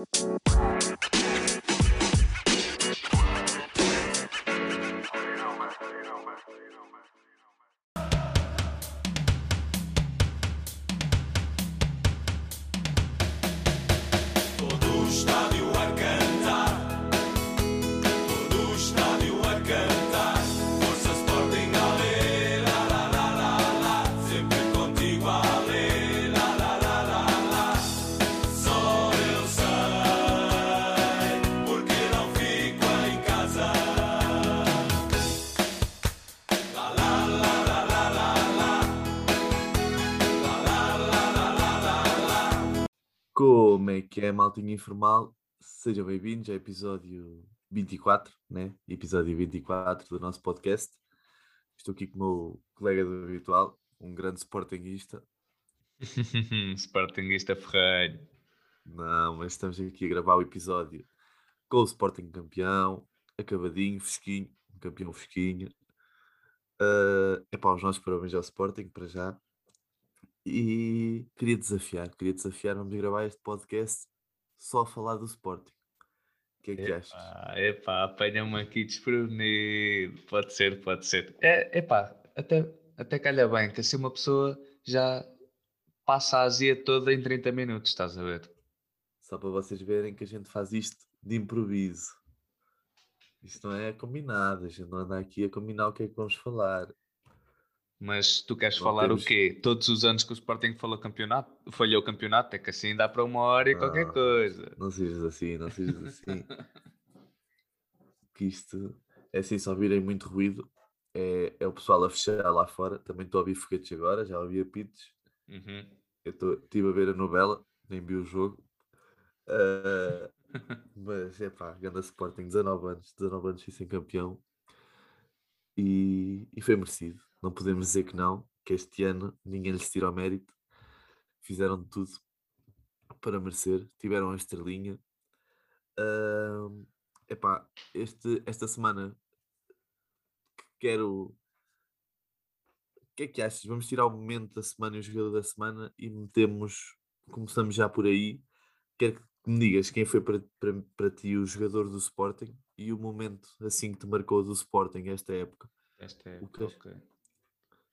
Todo maltinha informal? Sejam bem-vindos ao episódio 24, né? Episódio 24 do nosso podcast. Estou aqui com o meu colega do habitual, um grande sportinguista. Sportingista ferreiro. Não, mas estamos aqui a gravar o episódio com o Sporting campeão, acabadinho, fresquinho, um campeão fresquinho. é para os nossos parabéns ao Sporting, para já. E queria desafiar, queria desafiar, vamos gravar este podcast só a falar do Sporting. O que é que achas? Epá, epá apanha-me aqui desprevenido. Pode ser, pode ser. É, epá, até, até calha bem que assim uma pessoa já passa a azia toda em 30 minutos, estás a ver? Só para vocês verem que a gente faz isto de improviso. Isto não é combinado, a gente não anda aqui a combinar o que é que vamos falar. Mas tu queres Não falar temos- o quê? Todos os anos que o Sporting falou campeonato, falhou o campeonato, é que assim dá para uma hora e qualquer Não. coisa. Não sejas assim, não sejas assim. que isto é assim, só virem muito ruído. É, é o pessoal a fechar lá fora. Também estou a ouvir foguetes agora, já ouvi apitos. Uhum. Eu estive a ver a novela, nem vi o jogo. Ah, mas é pá, ganda Sporting, 19 anos, 19 anos e sem campeão. E, e foi merecido. Não podemos dizer que não, que este ano ninguém lhes tira o mérito. Fizeram de tudo para merecer, tiveram a estrelinha. Ah, epá, este, esta semana quero. O que é que achas? Vamos tirar o momento da semana e o jogador da semana e metemos. Começamos já por aí. Quero que me digas quem foi para, para, para ti o jogador do Sporting e o momento assim que te marcou do Sporting esta época. Esta é, O quê? ok.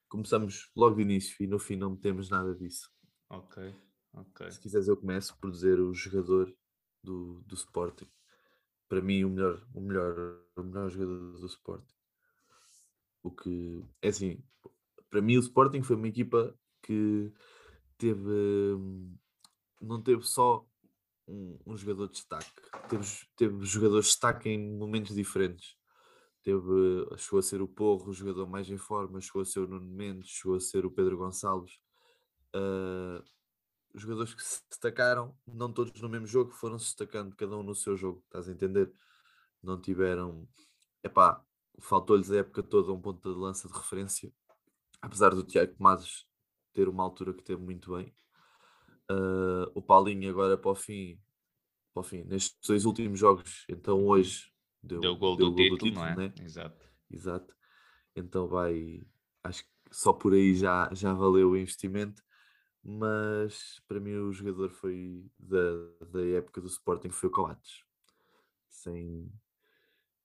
Começamos logo de início e no fim não metemos nada disso. Ok, ok. Se quiseres, eu começo por dizer o jogador do, do Sporting. Para mim, o melhor, o, melhor, o melhor jogador do Sporting. O que é assim, para mim, o Sporting foi uma equipa que teve, não teve só um, um jogador de destaque, teve, teve jogadores de destaque em momentos diferentes. Teve, chegou a ser o Porro, o jogador mais em forma, chegou a ser o Nuno Mendes, chegou a ser o Pedro Gonçalves. Os jogadores que se destacaram, não todos no mesmo jogo, foram se destacando, cada um no seu jogo, estás a entender? Não tiveram, epá, faltou-lhes a época toda um ponto de lança de referência, apesar do Tiago Tomás ter uma altura que teve muito bem. Ah, o Paulinho agora para o fim, para o fim, nestes dois últimos jogos, então hoje deu, Deu o gol deu do o título, não é? né? Exato. Exato. Então vai, acho que só por aí já, já valeu o investimento, mas para mim o jogador foi da, da época do Sporting foi o Coates. Sem,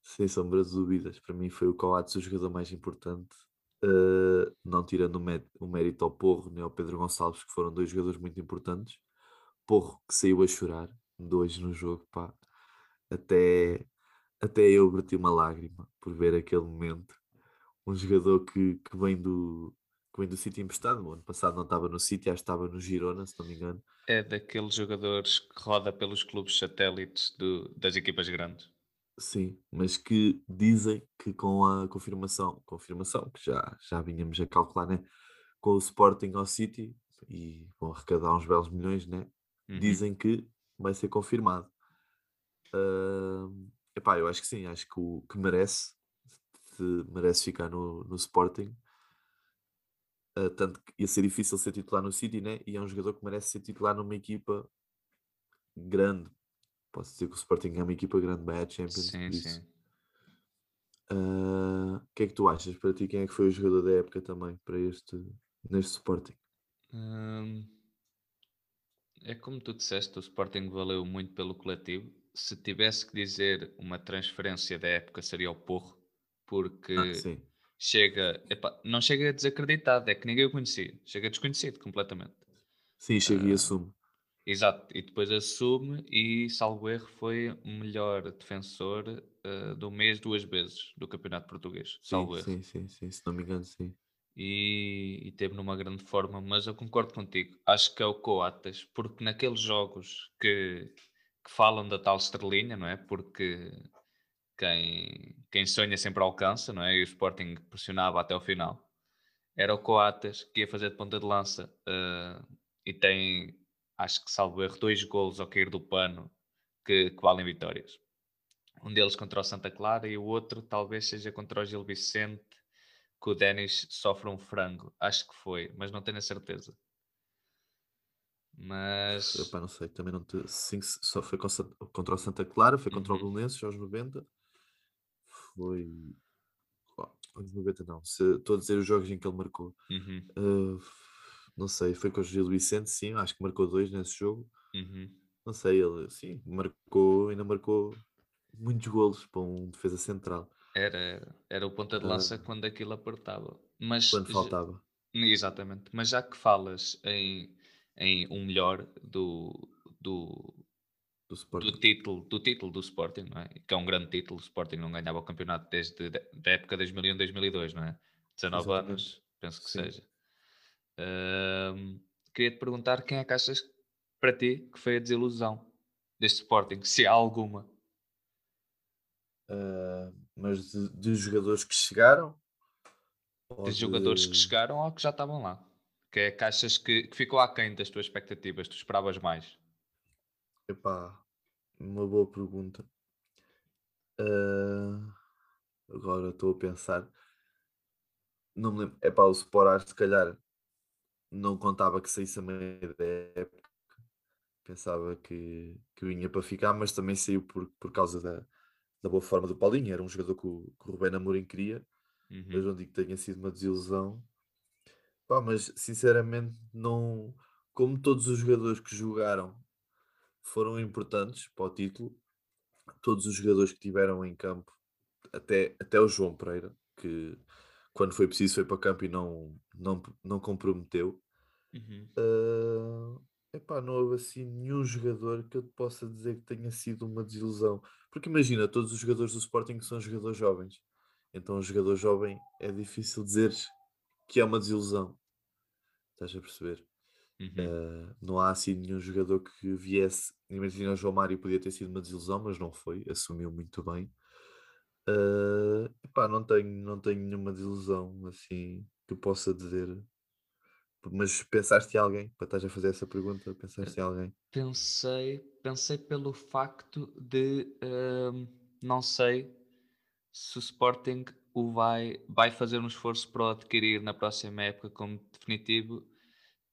sem sombras de dúvidas. Para mim foi o Coates o jogador mais importante. eh, não tirando o mérito ao Porro nem ao Pedro Gonçalves, que foram dois jogadores muito importantes. Porro que saiu a chorar, dois no jogo, pá. Até, até eu verti uma lágrima por ver aquele momento. Um jogador que, que vem do que vem do City emprestado. O ano passado não estava no City, acho que estava no Girona, se não me engano. É daqueles jogadores que roda pelos clubes satélites do- das equipas grandes. Sim, mas que dizem que com a confirmação, confirmação que já, já vínhamos a calcular, né? Com o Sporting ao City e vão arrecadar uns belos milhões, né? Uhum. Dizem que vai ser confirmado. Ahm, epá, eu acho que sim, acho que, o, que merece, merece ficar no, no Sporting. Ah, tanto que ia ser difícil ser titular no City, né? E é um jogador que merece ser titular numa equipa grande. Posso dizer que o Sporting é uma equipa grande, vai à Champions. Sim, sim. Ah, O que é que tu achas para ti? Quem é que foi o jogador da época também para este neste Sporting? Hum, é como tu disseste, o Sporting valeu muito pelo coletivo. Se tivesse que dizer uma transferência da época seria o Porro, porque Ah, sim. chega, epá, não chega desacreditado, é que ninguém o conhecia, chega desconhecido completamente. Sim, chega Ah, e assume. Exato, e depois assume e, salvo erro, foi o melhor defensor eh, do mês duas vezes do Campeonato Português, Sim, salvo erro. sim, sim, sim. Se não me engano, sim. E, e teve numa grande forma, mas eu concordo contigo. Acho que é o Coates, porque naqueles jogos que, que falam da tal estrelinha, não é? Porque quem, quem sonha sempre alcança, não é? E o Sporting pressionava até o final. Era o Coates que ia fazer de ponta de lança eh, e tem, acho que salvo erro, dois golos ao cair do pano que, que valem vitórias. Um deles contra o Santa Clara e o outro talvez seja contra o Gil Vicente, que o Denis sofre um frango. Acho que foi, mas não tenho a certeza. Mas Epá, não sei, também não te... Sim, só foi contra o Santa Clara, foi contra o Uhum. Belenenses aos 90. Foi. oh, Aos 90 não. Se, estou a dizer os jogos em que ele marcou. Uhum, Ah, não sei, foi com o Gil Vicente, sim, acho que marcou dois nesse jogo. uhum. Não sei, ele sim, marcou, ainda marcou muitos golos para um defesa central Era, era, o ponta de lança quando aquilo apertava. Mas quando faltava. Exatamente. Mas já que falas em, em um melhor do, do, Do do título, do título do Sporting, não é? Que é um grande título. O Sporting não ganhava o campeonato desde de- da época 2001-2002, não é? 19 Exatamente. anos, penso que Sim. seja. Ahm, queria te perguntar quem é que achas para ti que foi a desilusão deste Sporting, se há alguma. Ah, mas de, de jogadores que chegaram? De jogadores que chegaram ou que já estavam lá. Que é que achas que, que ficou aquém das tuas expectativas, tu esperavas mais? Epá, uma boa pergunta. Ah, agora estou a pensar. Não me lembro. Epá, o Sporar se calhar não contava que saísse a meio da época. Pensava que, que vinha para ficar, mas também saiu por, por causa da, da boa forma do Paulinho. Era um jogador que o, que o Rubén Amorim queria. Uhum. mas não digo que tenha sido uma desilusão. Pá, mas sinceramente não. Como todos os jogadores que jogaram foram importantes para o título, todos os jogadores que tiveram em campo, até, até o João Pereira, que quando foi preciso foi para campo e não, não, não comprometeu. Uhum. Ah, epá, não houve assim nenhum jogador que eu te possa dizer que tenha sido uma desilusão. Porque imagina, todos os jogadores do Sporting são jogadores jovens. Então, um jogador jovem é difícil dizeres que é uma desilusão. Estás a perceber? Uhum. Ah, não há assim nenhum jogador que viesse. Imagina, o João Mário podia ter sido uma desilusão, mas não foi. Assumiu muito bem. Epá, não tenho, não tenho nenhuma desilusão assim que possa dizer. Mas pensaste em alguém? Para estás a fazer essa pergunta, pensaste em alguém? Pensei, pensei pelo facto de hum, não sei se o Sporting o vai, vai fazer um esforço para o adquirir na próxima época como definitivo,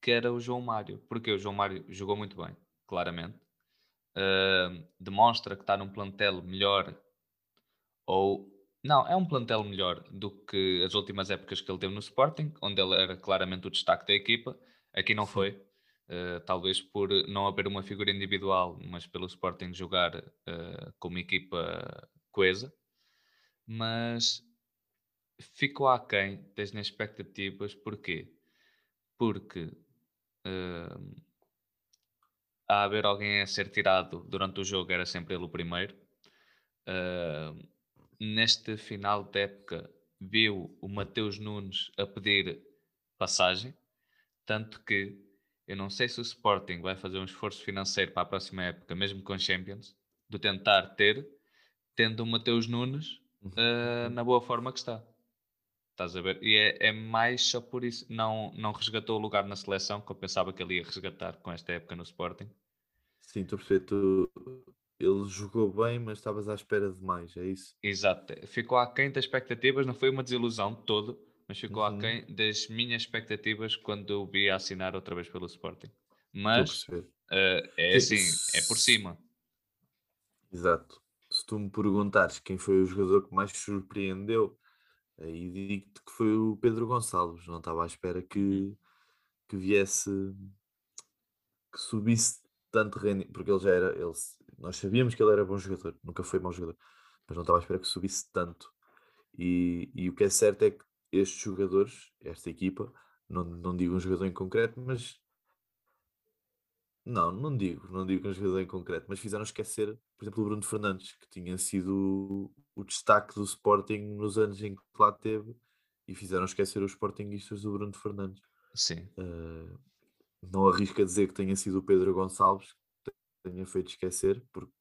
que era o João Mário, porque o João Mário jogou muito bem, claramente. Hum, demonstra que está num plantel melhor ou não, é um plantel melhor do que as últimas épocas que ele teve no Sporting, onde ele era claramente o destaque da equipa. Aqui não foi, eh, talvez por não haver uma figura individual, mas pelo Sporting jogar eh, como equipa coesa. Mas ficou aquém das minhas expectativas, porquê? Porque eh, a haver alguém a ser tirado durante o jogo era sempre ele o primeiro. Uh, neste final de época viu o Mateus Nunes a pedir passagem, tanto que eu não sei se o Sporting vai fazer um esforço financeiro para a próxima época, mesmo com Champions, de tentar ter, tendo o Mateus Nunes uh, na boa forma que está. Estás a ver? E é, é mais só por isso. Não, não resgatou o lugar na seleção, que eu pensava que ele ia resgatar com esta época no Sporting. Sim, estou. Tu... Ele jogou bem, mas estavas à espera de mais, é isso? Exato. Ficou aquém das expectativas, não foi uma desilusão de todo, mas ficou Uhum. aquém das minhas expectativas quando o vi assinar outra vez pelo Sporting. Mas eh, é Sim, assim, é por cima. Exato. Se tu me perguntares quem foi o jogador que mais te surpreendeu, aí digo-te que foi o Pedro Gonçalves. Não estava à espera que, que viesse, que subisse tanto rendimento, porque ele já era, ele, nós sabíamos que ele era bom jogador, nunca foi mau jogador, mas não estava à espera que subisse tanto. E, e o que é certo é que estes jogadores, esta equipa, não, não digo um jogador em concreto, mas não, não digo, não digo um jogador em concreto, mas fizeram esquecer, por exemplo, o Bruno Fernandes, que tinha sido o destaque do Sporting nos anos em que lá teve, e fizeram esquecer os Sportingistas do Bruno Fernandes. Sim. Uh, não arrisco a dizer que tenha sido o Pedro Gonçalves que tenha feito esquecer, porque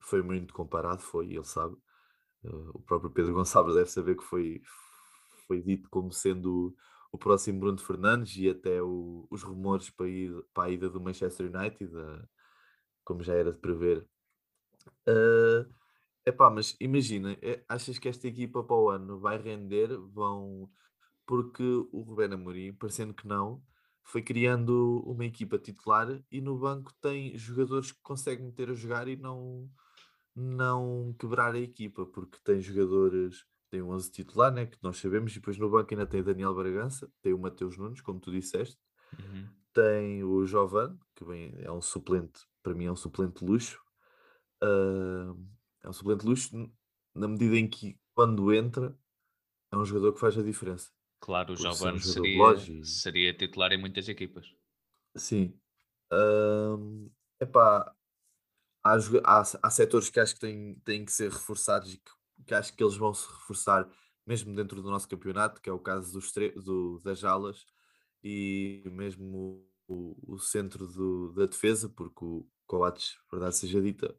foi muito comparado, foi, ele sabe. Uh, o próprio Pedro Gonçalves deve saber que foi, foi dito como sendo o próximo Bruno Fernandes e até o, os rumores para, ir, para a ida do Manchester United, uh, como já era de prever. Uh, epá, mas imagina, é, achas que esta equipa para o ano vai render? Vão porque o Rubén Amorim, parecendo que não, foi criando uma equipa titular e no banco tem jogadores que conseguem meter a jogar e não, não quebrar a equipa, porque tem jogadores tem um 11 titular, né, que nós sabemos, e depois no banco ainda tem Daniel Bragança, tem o Mateus Nunes, como tu disseste, Uhum. tem o Jovan, que bem, é um suplente, para mim é um suplente de luxo, uh, é um suplente de luxo na medida em que quando entra é um jogador que faz a diferença. Claro, o Por ser um Giovanni seria, e- seria titular em muitas equipas. Sim. Ahm, epá, há, há, há setores que acho que têm, têm que ser reforçados e que, que acho que eles vão se reforçar mesmo dentro do nosso campeonato, que é o caso dos, do, das alas e mesmo o, o centro do- da defesa, porque o Coates, verdade seja dita,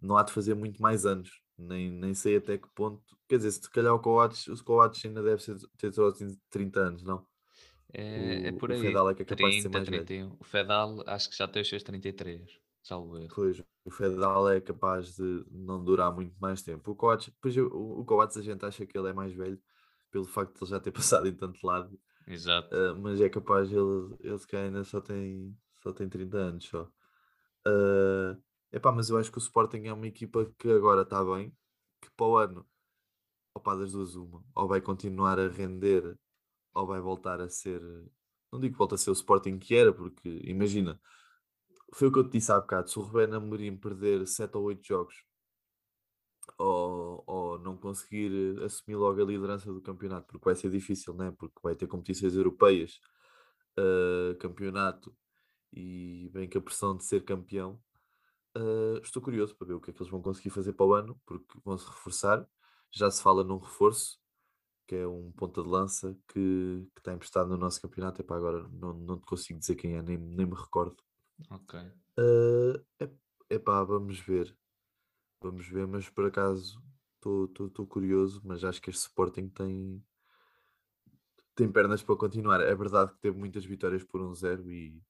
não há de fazer muito mais anos. Nem, nem sei até que ponto. Quer dizer, se calhar o Coates, o Coates ainda deve ser, ter só 30 anos, não? É, é O- por o aí. Fedal é que é capaz de ser 30, mais velho. 31. O Fedal acho que já tem os seus 33, salvo erro. Pois, o Fedal é capaz de não durar muito mais tempo. O Coates, pois o, o Coates a gente acha que ele é mais velho pelo facto de ele já ter passado em tanto lado, Exato. ah, mas é capaz ele, ele se calhar ainda só tem, só tem 30 anos só. Ah, epá, mas eu acho que o Sporting é uma equipa que agora está bem, que para o ano, opá, das duas uma, ou vai continuar a render, ou vai voltar a ser, não digo que volta a ser o Sporting que era, porque imagina, foi o que eu te disse há bocado, se o Rubén Amorim perder 7 ou 8 jogos ou, ou não conseguir assumir logo a liderança do campeonato, porque vai ser difícil, né? porque vai ter competições europeias, eh, campeonato e bem que a pressão de ser campeão. Eh, estou curioso para ver o que é que eles vão conseguir fazer para o ano, porque vão se reforçar. Já se fala num reforço, que é um ponta de lança que, que está emprestado no nosso campeonato. Epá, agora não, não te consigo dizer quem é, nem, nem me recordo. Ok. Uh, é epá, vamos ver. Vamos ver, mas por acaso estou curioso, mas acho que este Sporting tem, tem pernas para continuar. É verdade que teve muitas vitórias por 1-0 e,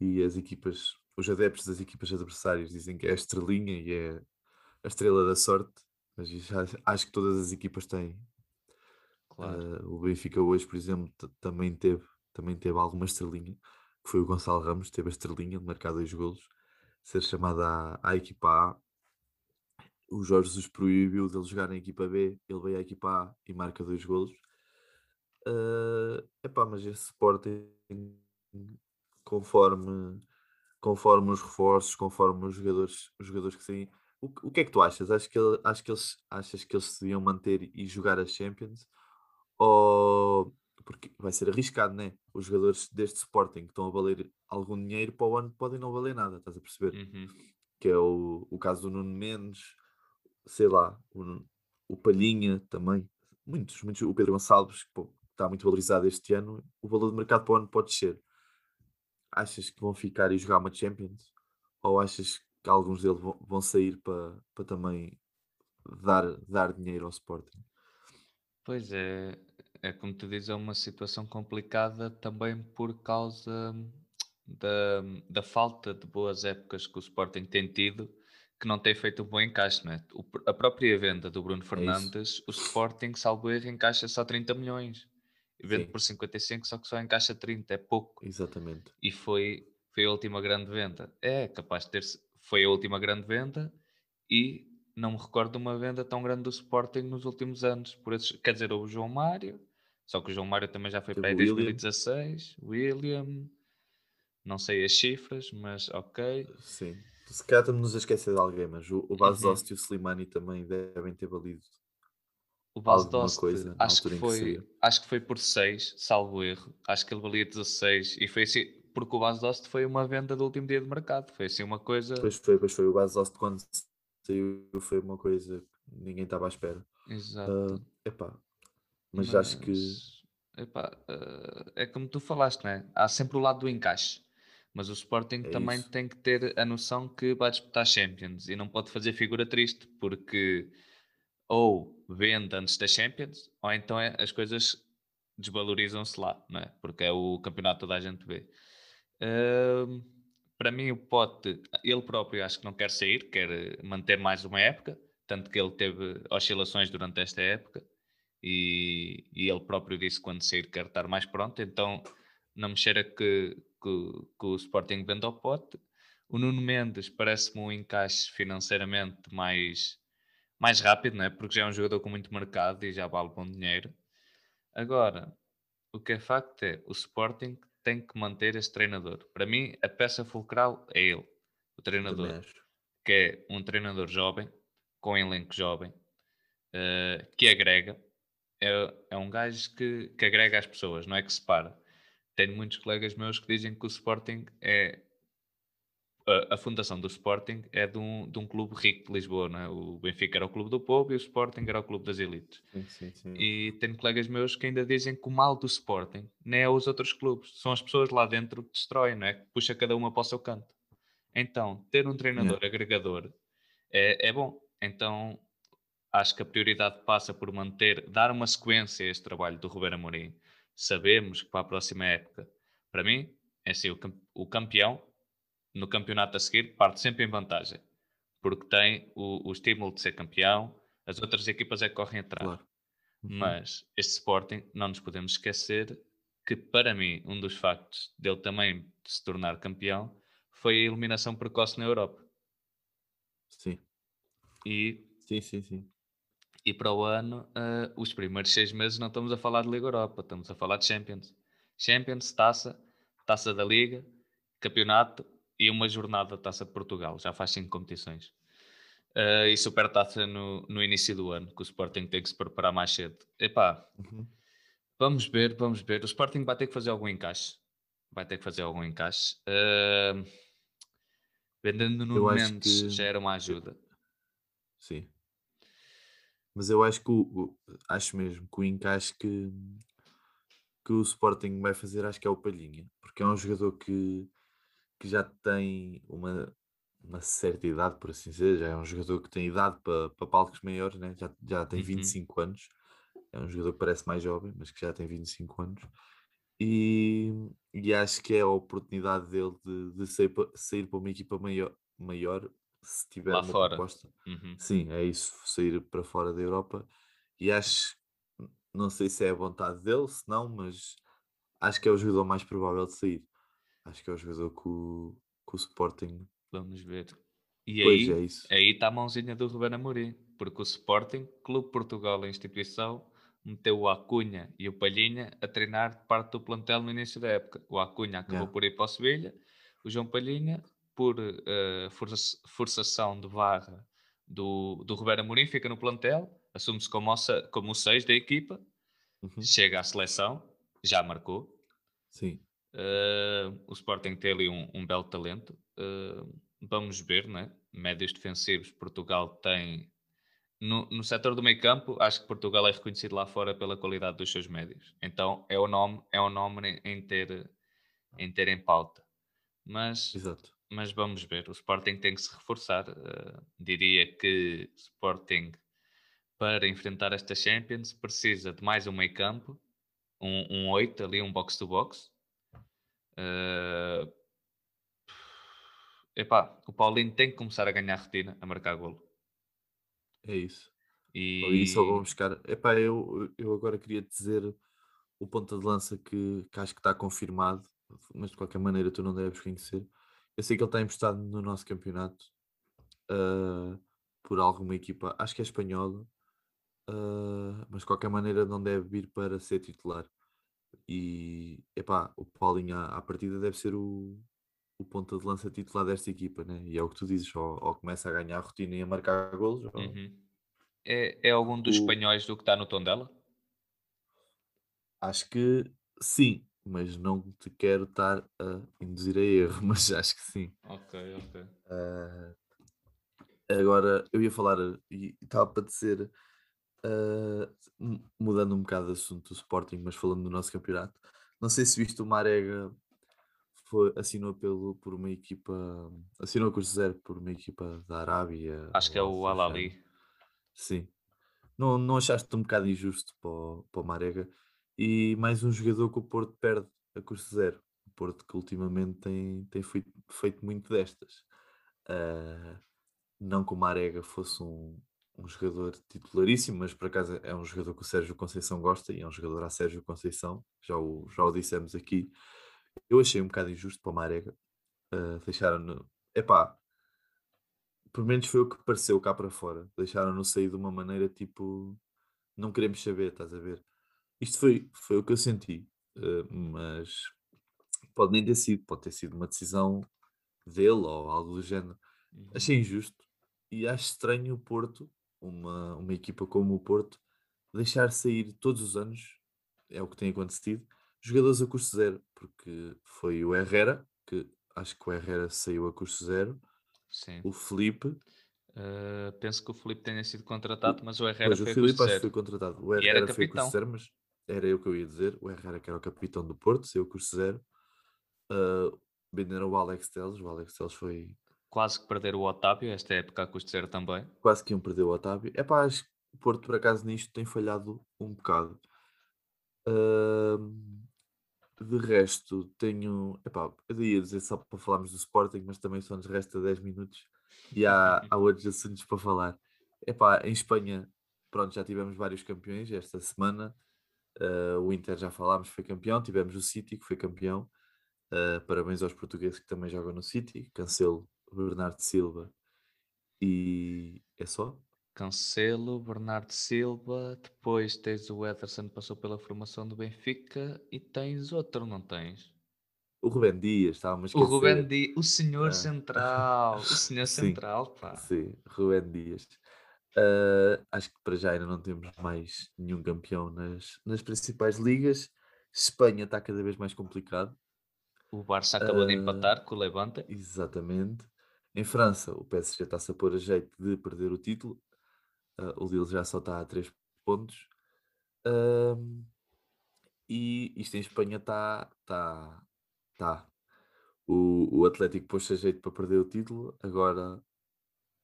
e as equipas, os adeptos das equipas adversárias dizem que é a estrelinha e é a estrela da sorte, mas acho, que todas as equipas têm. Claro. Uh, o Benfica hoje, por exemplo, também teve, também teve alguma estrelinha, que foi o Gonçalo Ramos, teve a estrelinha de marcar dois golos, ser chamado à, à equipa A. O Jorge Jesus proibiu dele jogar na equipa B, ele veio à equipa A e marca dois golos. Uh, epá, mas esse Sporting, conforme, conforme os reforços, conforme os jogadores, os jogadores que saem, o, que- o que é que tu achas? Acho que, ele- acho que eles, achas que eles se deviam manter e jogar a Champions? Ou porque vai ser arriscado, né? Os jogadores deste Sporting que estão a valer algum dinheiro para o ano podem não valer nada, estás a perceber? Uhum. Que é o, o caso do Nuno Mendes, sei lá, o, o Palhinha também, muitos, muitos, o Pedro Gonçalves, que pô, está muito valorizado este ano, o valor de mercado para o ano pode descer. Achas que vão ficar e jogar uma Champions? Ou achas que alguns deles vão, sair para, para também dar, dar dinheiro ao Sporting? Pois é, é como tu dizes, é uma situação complicada também por causa da, da falta de boas épocas que o Sporting tem tido, que não tem feito um bom encaixe, não é? O a própria venda do Bruno Fernandes, o Sporting, salvo erro, encaixa só 30 milhões. E vende Sim. por 55, só que só encaixa 30, é pouco. Exatamente. E foi, foi a última grande venda. É capaz de ter foi a última grande venda e não me recordo de uma venda tão grande do Sporting nos últimos anos. Por esses, quer dizer, houve o João Mário, só que o João Mário também já foi para aí William. 2016, William, Não sei as cifras, mas ok. Sim. Se calhar estamos a esquecer de alguém, mas o, o Uhum. e o Slimani também devem ter valido. O Basdost, coisa acho que, que foi, saiu. acho que foi por 6, salvo erro. Acho que ele valia 16 e foi assim, porque o Basdost foi uma venda do último dia de mercado. Foi assim uma coisa. Depois foi, depois foi o Basost quando saiu, foi uma coisa que ninguém estava à espera. Exato. Ah, epá, mas, acho que Mas, epá, eh, é como tu falaste, né? Há sempre o lado do encaixe. Mas o Sporting É também isso. tem que ter a noção que vai disputar Champions e não pode fazer figura triste, porque ou vende antes da Champions, ou então é- as coisas desvalorizam-se lá, não é? Porque é o campeonato toda a gente vê. Ahm, para mim, o Pote, ele próprio acho que não quer sair, quer manter mais uma época, tanto que ele teve oscilações durante esta época e, e ele próprio disse que quando sair quer estar mais pronto, então não me cheira que, que, que o Sporting venda ao Pote. O Nuno Mendes parece-me um encaixe financeiramente mais, mais rápido, não é? porque já é um jogador com muito mercado e já vale bom dinheiro. Agora, o que é facto é o Sporting tem que manter este treinador. Para mim, a peça fulcral é ele, o treinador que é um treinador jovem, com elenco jovem, eh, que agrega. É, é um gajo que, que agrega às pessoas, não é que separa. Tenho muitos colegas meus que dizem que o Sporting é. A, a fundação do Sporting é de um, de um clube rico de Lisboa, não é? O Benfica era o clube do povo e o Sporting era o clube das elites. Sim, sim, sim. E tenho colegas meus que ainda dizem que o mal do Sporting nem é os outros clubes, são as pessoas lá dentro que destroem, não é? Que puxa cada uma para o seu canto. Então, ter um treinador agregador é, é bom. Então, acho que a prioridade passa por manter, dar uma sequência a este trabalho do Ruben Amorim. Sabemos que para a próxima época, para mim, é assim, o campeão, no campeonato a seguir, parte sempre em vantagem. Porque tem o, o estímulo de ser campeão, as outras equipas é que correm atrás. Claro. Uhum. Mas este Sporting, não nos podemos esquecer que, para mim, um dos factos dele também se tornar campeão foi a eliminação precoce na Europa. Sim, E, sim, sim, sim. e para o ano, ah, os primeiros seis meses não estamos a falar de Liga Europa, estamos a falar de Champions. Champions, taça, taça da Liga, campeonato e uma jornada da taça de Portugal. Já faz cinco competições. Ah, e supertaça no, no início do ano, que o Sporting tem que se preparar mais cedo. Epá, Uhum. Vamos ver, vamos ver. O Sporting vai ter que fazer algum encaixe. Vai ter que fazer algum encaixe. Ahm, vendendo no Mendes que- já era uma ajuda. Sim. Mas eu acho que o- acho mesmo que o encaixe que, que o Sporting vai fazer acho que é o Palhinha, porque é um jogador que, que já tem uma, uma certa idade, por assim dizer, já é um jogador que tem idade para, para palcos maiores, né? já, já tem Uhum. 25 anos, é um jogador que parece mais jovem, mas que já tem 25 anos. E, e acho que é a oportunidade dele de, de sair, pa- sair para uma equipa maior, maior se tiver Lá uma fora. proposta. Uhum. Sim, é isso, sair para fora da Europa. E acho, não sei se é a vontade dele, se não, mas acho que é o jogador mais provável de sair. Acho que é o jogador que o, que o Sporting. Vamos ver. E Pois aí é isso. aí está a mãozinha do Ruben Amorim, porque o Sporting, Clube Portugal, a instituição, meteu o Acunha e o Palhinha a treinar parte do plantel no início da época. O Acunha acabou Yeah. por ir para o Sevilha, o João Palhinha, por eh, força- forçação de barra do, do Ruben Amorim, fica no plantel, assume-se como, como o 6 da equipa, Uhum, chega à seleção, já marcou, Sim, Uh, o Sporting tem ali um, um belo talento. Uh, vamos ver, né? Médios defensivos, Portugal tem. No, no setor do meio campo, acho que Portugal é reconhecido lá fora pela qualidade dos seus médios. Então é o nome, é o nome em, ter, em ter em pauta. Mas, exato. mas vamos ver. O Sporting tem que se reforçar. Uh, diria que Sporting, para enfrentar esta Champions, precisa de mais um meio campo, um, um 8 ali, um box-to-box. Uh, epá, o Paulinho tem que começar a ganhar retina, a marcar golo. É isso. E E só vou buscar. Epá, eu, eu agora queria dizer o ponta de lança que, que acho que está confirmado, mas de qualquer maneira tu não deves conhecer. Eu sei que ele está emprestado no nosso campeonato ah, por alguma equipa, acho que é espanhola, ah, mas de qualquer maneira não deve vir para ser titular. E epá, o Paulinho à, à partida deve ser o, o ponta de lança titular desta equipa, né? E é o que tu dizes, ou, ou começa a ganhar rotina e a marcar golos, ou- Uhum. É, é algum dos O- espanhóis do que está no tom dela? acho que sim, mas não te quero estar a induzir a erro, mas acho que sim. Ok, ok. Ah, agora, eu ia falar, e estava para dizer, ah, mu- mudando um bocado de assunto do Sporting, mas falando do nosso campeonato, não sei se viste o Marega foi, assinou pelo, por uma equipa, assinou com o zero por uma equipa da Arábia. Acho que é o do Al-Ali. Sim. Não, não achaste um bocado injusto para o, para o Marega? E mais um jogador que o Porto perde a zero. O Porto que ultimamente tem, tem feito, feito muito destas. Ah, não que o Marega fosse um, um jogador titularíssimo, mas por acaso é um jogador que o Sérgio Conceição gosta e é um jogador a Sérgio Conceição, já o, já o dissemos aqui. Eu achei um bocado injusto para o Marega. ah, deixaram-no. Epá, pelo menos foi o que pareceu cá para fora. Deixaram-no sair de uma maneira tipo. Não queremos saber, estás a ver? Isto foi, foi o que eu senti, eh, mas pode nem ter sido, pode ter sido uma decisão dele ou algo do género. Uhum. Achei injusto e acho estranho o Porto, uma, uma equipa como o Porto, deixar sair todos os anos, é o que tem acontecido, jogadores a custo zero, porque foi o Herrera, que acho que o Herrera saiu a custo zero, Sim. o Felipe, Uh, penso que o Felipe tenha sido contratado, mas o Herrera Pois, o foi a Filipe custo acho que foi contratado. O E era Herrera foi a capitão. custo zero, mas era eu que eu ia dizer. O Herrera que era o capitão do Porto, saiu a custo zero. Uh, venderam o Alex Teles. O Alex Teles foi Quase que perder o Otávio, esta época a custo zero também. quase que iam perder o Otávio. É pá, acho que o Porto por acaso nisto tem falhado um bocado. Ahm, de resto, tenho. Epá, eu ia dizer só para falarmos do Sporting, mas também só nos resta 10 minutos e há, há outros assuntos para falar. Epá, em Espanha, pronto, já tivemos vários campeões esta semana. Ah, o Inter já falámos, foi campeão. Tivemos o City, que foi campeão. Ah, parabéns aos portugueses que também jogam no City. Cancelo, Bernardo Silva e é só. Cancelo, Bernardo Silva, depois tens o Ederson, passou pela formação do Benfica e tens outro, não tens? O Rubén Dias, estava a O esquecer. Ruben Di, o senhor Ah. central, o senhor Sim, central, pá. Sim, Rubén Dias. Ah, acho que para já ainda não temos mais nenhum campeão nas, nas principais ligas. Espanha está cada vez mais complicado. O Barça acabou de Ah, empatar com o Levante. Exatamente. Em França, o PSG está-se a pôr a jeito de perder o título. Ah, o Lille já só está a 3 pontos. E isto em Espanha está. Tá, tá. O, o Atlético pôs-se a jeito para perder o título. Agora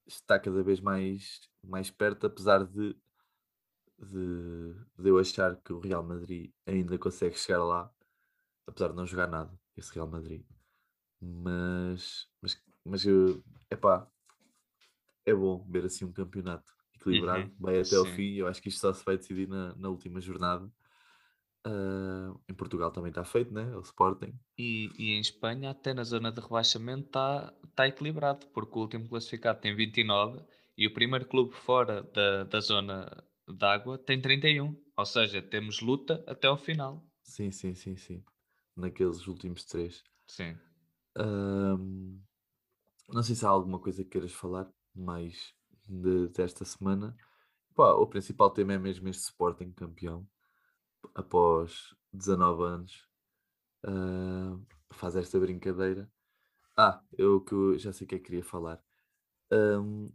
está cada vez mais, mais perto, apesar de, de, de eu achar que o Real Madrid ainda consegue chegar lá, apesar de não jogar nada, esse Real Madrid. Mas, mas, mas eu, epá, é bom ver assim um campeonato equilibrado, Uhum, vai até ao sim. fim. Eu acho que isto só se vai decidir na, na última jornada. Ah, em Portugal também está feito, né? O Sporting. E, e em Espanha, até na zona de rebaixamento, está tá equilibrado, porque o último classificado tem 29 e o primeiro clube fora da, da zona d'água tem 31. Ou seja, temos luta até ao final. Sim, sim, sim, sim. Naqueles últimos três. Sim. Não sei se há alguma coisa que queiras falar mais de- desta semana. Pá, o principal tema é mesmo este Sporting campeão após 19 anos. ah, faz esta brincadeira. Ah, eu que eu já sei o que é que queria falar. Ahm,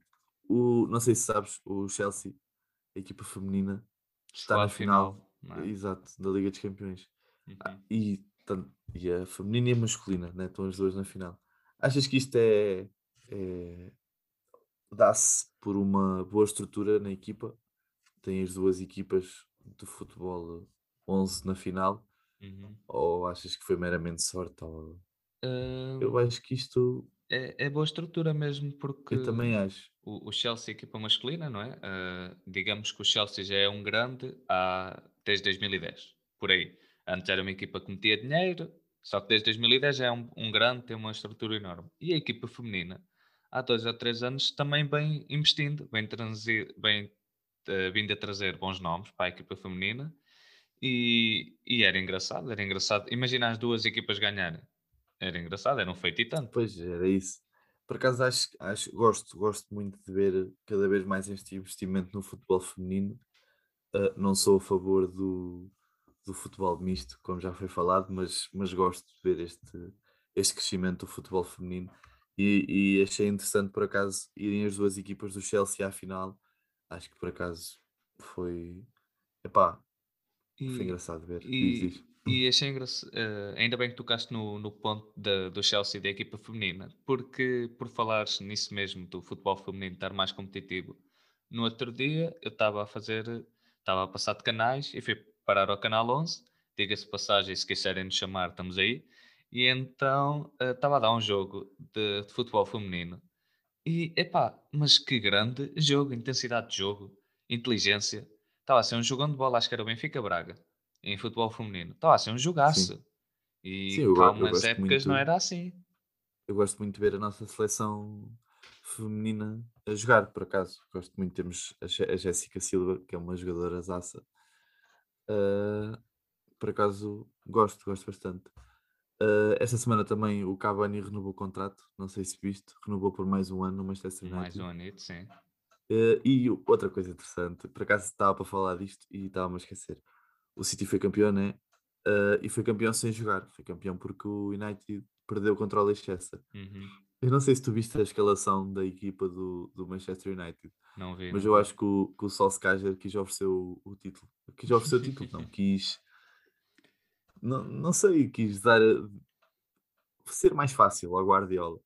o, não sei se sabes, o Chelsea, a equipa feminina, está Chegou na final, não é? exato, da Liga dos Campeões. Uhum. E, tan- e a feminina e a masculina, né? estão as duas na final. Achas que isto é, é- dá-se por uma boa estrutura na equipa? Tem as duas equipas de futebol 11 na final? Uhum. Ou achas que foi meramente sorte? Ou... Hum, Eu acho que isto é, é boa estrutura mesmo, porque eu também acho. o, o Chelsea, equipa masculina, não é? Ah, digamos que o Chelsea já é um grande há, desde 2010, por aí. Antes era uma equipa que metia dinheiro, só que desde 2010 já é um, um grande, tem uma estrutura enorme. E a equipa feminina, há dois ou três anos, também bem investindo, bem, transi- bem eh, vindo a trazer bons nomes para a equipa feminina. E, e era engraçado, era engraçado. Imagina as duas equipas ganharem. Era engraçado, era um feito e tanto. Pois, era isso. Por acaso acho, acho, gosto, gosto muito de ver cada vez mais este investimento no futebol feminino. Uh, não sou a favor do, do futebol misto, como já foi falado, mas, mas gosto de ver este, este crescimento do futebol feminino. E, e achei interessante, por acaso, irem as duas equipas do Chelsea à final. Acho que por acaso foi. Epá, foi E, engraçado ver. E, diz. e achei engraçado, ainda bem que tocaste no, no ponto da- do Chelsea da equipa feminina, porque por falares nisso mesmo, do futebol feminino estar mais competitivo, no outro dia eu estava a fazer, estava a passar de canais e fui parar ao canal 11, diga-se passagem, se quiserem nos chamar, estamos aí, e então eh, estava a dar um jogo de, de futebol feminino. E, epá, mas que grande jogo, intensidade de jogo, inteligência. Estava a ser um jogão de bola, acho que era o Benfica Braga, em futebol feminino. Estava a ser um Sim, jogaço. sim, E eu, cá eu umas gosto épocas não muito. era assim. Eu gosto muito de ver a nossa seleção feminina a jogar, por acaso. Gosto muito. Temos a Jéssica Silva, que é uma jogadora zaça. Ah, por acaso, gosto, gosto bastante. Ah, esta semana também o Cavani renovou o contrato. Não sei se viste. Renovou por mais um ano no Manchester Mais um anito, sim. Ah, e outra coisa interessante, por acaso estava para falar disto e estava-me a esquecer. O City foi campeão, né? Ah, e foi campeão sem jogar. Foi campeão porque o United perdeu contra o Leicester. Uhum. Eu não sei se tu viste a escalação da equipa do, do Manchester United, Não vi, mas não eu acho que o, que o Solskjaer quis oferecer o, o título. Quis oferecer o título, não. Quis, não, não sei, quis dar, a- ser mais fácil ao Guardiola,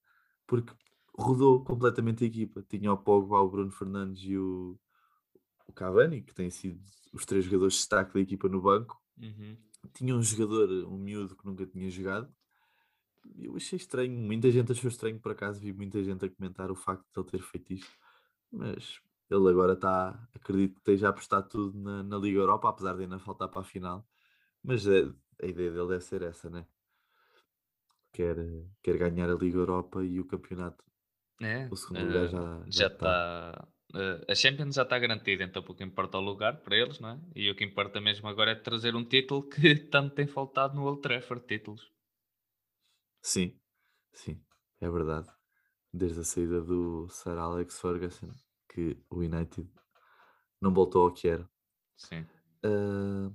porque rodou completamente a equipa. Tinha o Pogba, o Bruno Fernandes e o, o Cavani, que têm sido os três jogadores de destaque da equipa no banco. Uhum. Tinha um jogador, um miúdo que nunca tinha jogado. Eu achei estranho, muita gente achou estranho, por acaso vi muita gente a comentar o facto de ele ter feito isto, mas ele agora está, acredito que esteja a apostar tudo na, na Liga Europa, apesar de ainda faltar para a final, mas a, a ideia dele deve ser essa, né? Quer, quer ganhar a Liga Europa e o campeonato, É, o segundo lugar eh, já já já está. está. a Champions já está garantida, então o que importa é o lugar para eles, não é? E o que importa mesmo agora é trazer um título que tanto tem faltado no Old Trafford títulos. Sim, sim, é verdade. Desde a saída do Sir Alex Ferguson, que o United não voltou ao que era. Sim. Ah,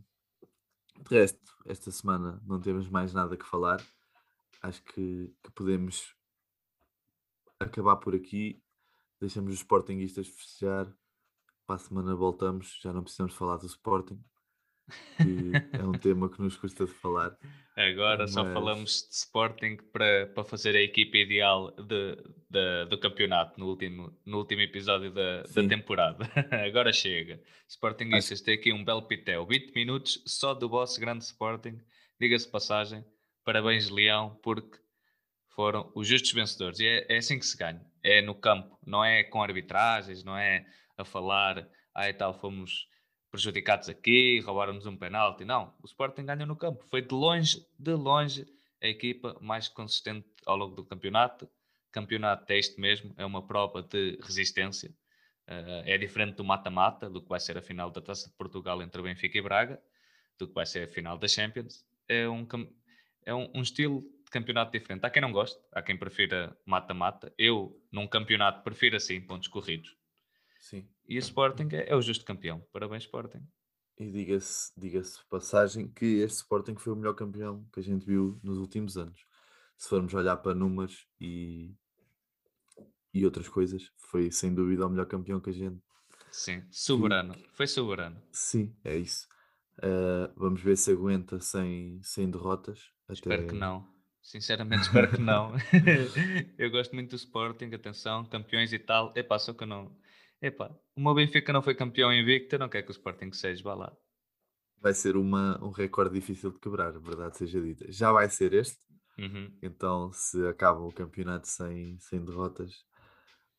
de resto, esta semana não temos mais nada que falar. Acho que, que podemos acabar por aqui. Deixamos os Sportingistas festejar. Para a semana voltamos. Já não precisamos falar do Sporting, que é um tema que nos custa de falar. Agora só Mas- falamos de Sporting para, para fazer a equipa ideal de, de- do campeonato no último, no último episódio da, da temporada. Agora chega. Sportingistas tem aqui um belo pitel. 20 minutos só do vosso grande Sporting. Diga-se passagem. Parabéns, Leão, porque foram os justos vencedores. E é, é assim que se ganha. É no campo. Não é com arbitragens, não é a falar, ah, e tal, fomos prejudicados aqui, roubaram-nos um penalti. Não, o Sporting ganhou no campo. Foi de longe, de longe, a equipa mais consistente ao longo do campeonato. Campeonato é isto mesmo, é uma prova de resistência. Eh, é diferente do mata-mata, do que vai ser a final da Taça de Portugal entre Benfica e Braga, do que vai ser a final da Champions. É um, é um, um estilo de campeonato diferente. Há quem não goste, há quem prefira mata-mata. Eu, num campeonato, prefiro assim, pontos corridos. Sim. E o Sporting é, é o justo campeão. Parabéns, Sporting. E diga-se de passagem que este Sporting foi o melhor campeão que a gente viu nos últimos anos. Se formos olhar para números e, e outras coisas, foi sem dúvida o melhor campeão que a gente. Sim, soberano. Foi soberano. Sim, é isso. Ah, vamos ver se aguenta sem, sem derrotas. Espero até- que não. Sinceramente, espero que não. eu gosto muito do Sporting, atenção, campeões e tal. Epá, só que eu não. Epá, o meu Benfica não foi campeão invicto, eu não quero que o Sporting seja, vá lá. Vai ser uma, um recorde difícil de quebrar, verdade seja dita. Já vai ser este, Uhum. então se acaba o campeonato sem, sem derrotas,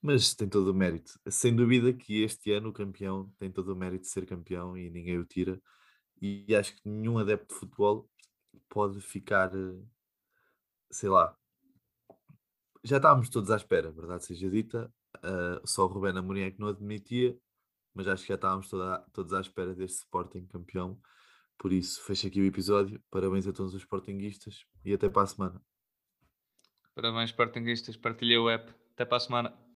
mas tem todo o mérito. Sem dúvida que este ano o campeão tem todo o mérito de ser campeão e ninguém o tira. E acho que nenhum adepto de futebol pode ficar, eh, sei lá. Já estávamos todos à espera, verdade seja dita. Ah, só o Rubén Amorim é que não admitia, mas acho que já estávamos toda- todos à espera deste Sporting campeão. Por isso, fecho aqui o episódio. Parabéns a todos os Sportinguistas e até para a semana. Parabéns, Sportinguistas. Partilha o app. Até para a semana.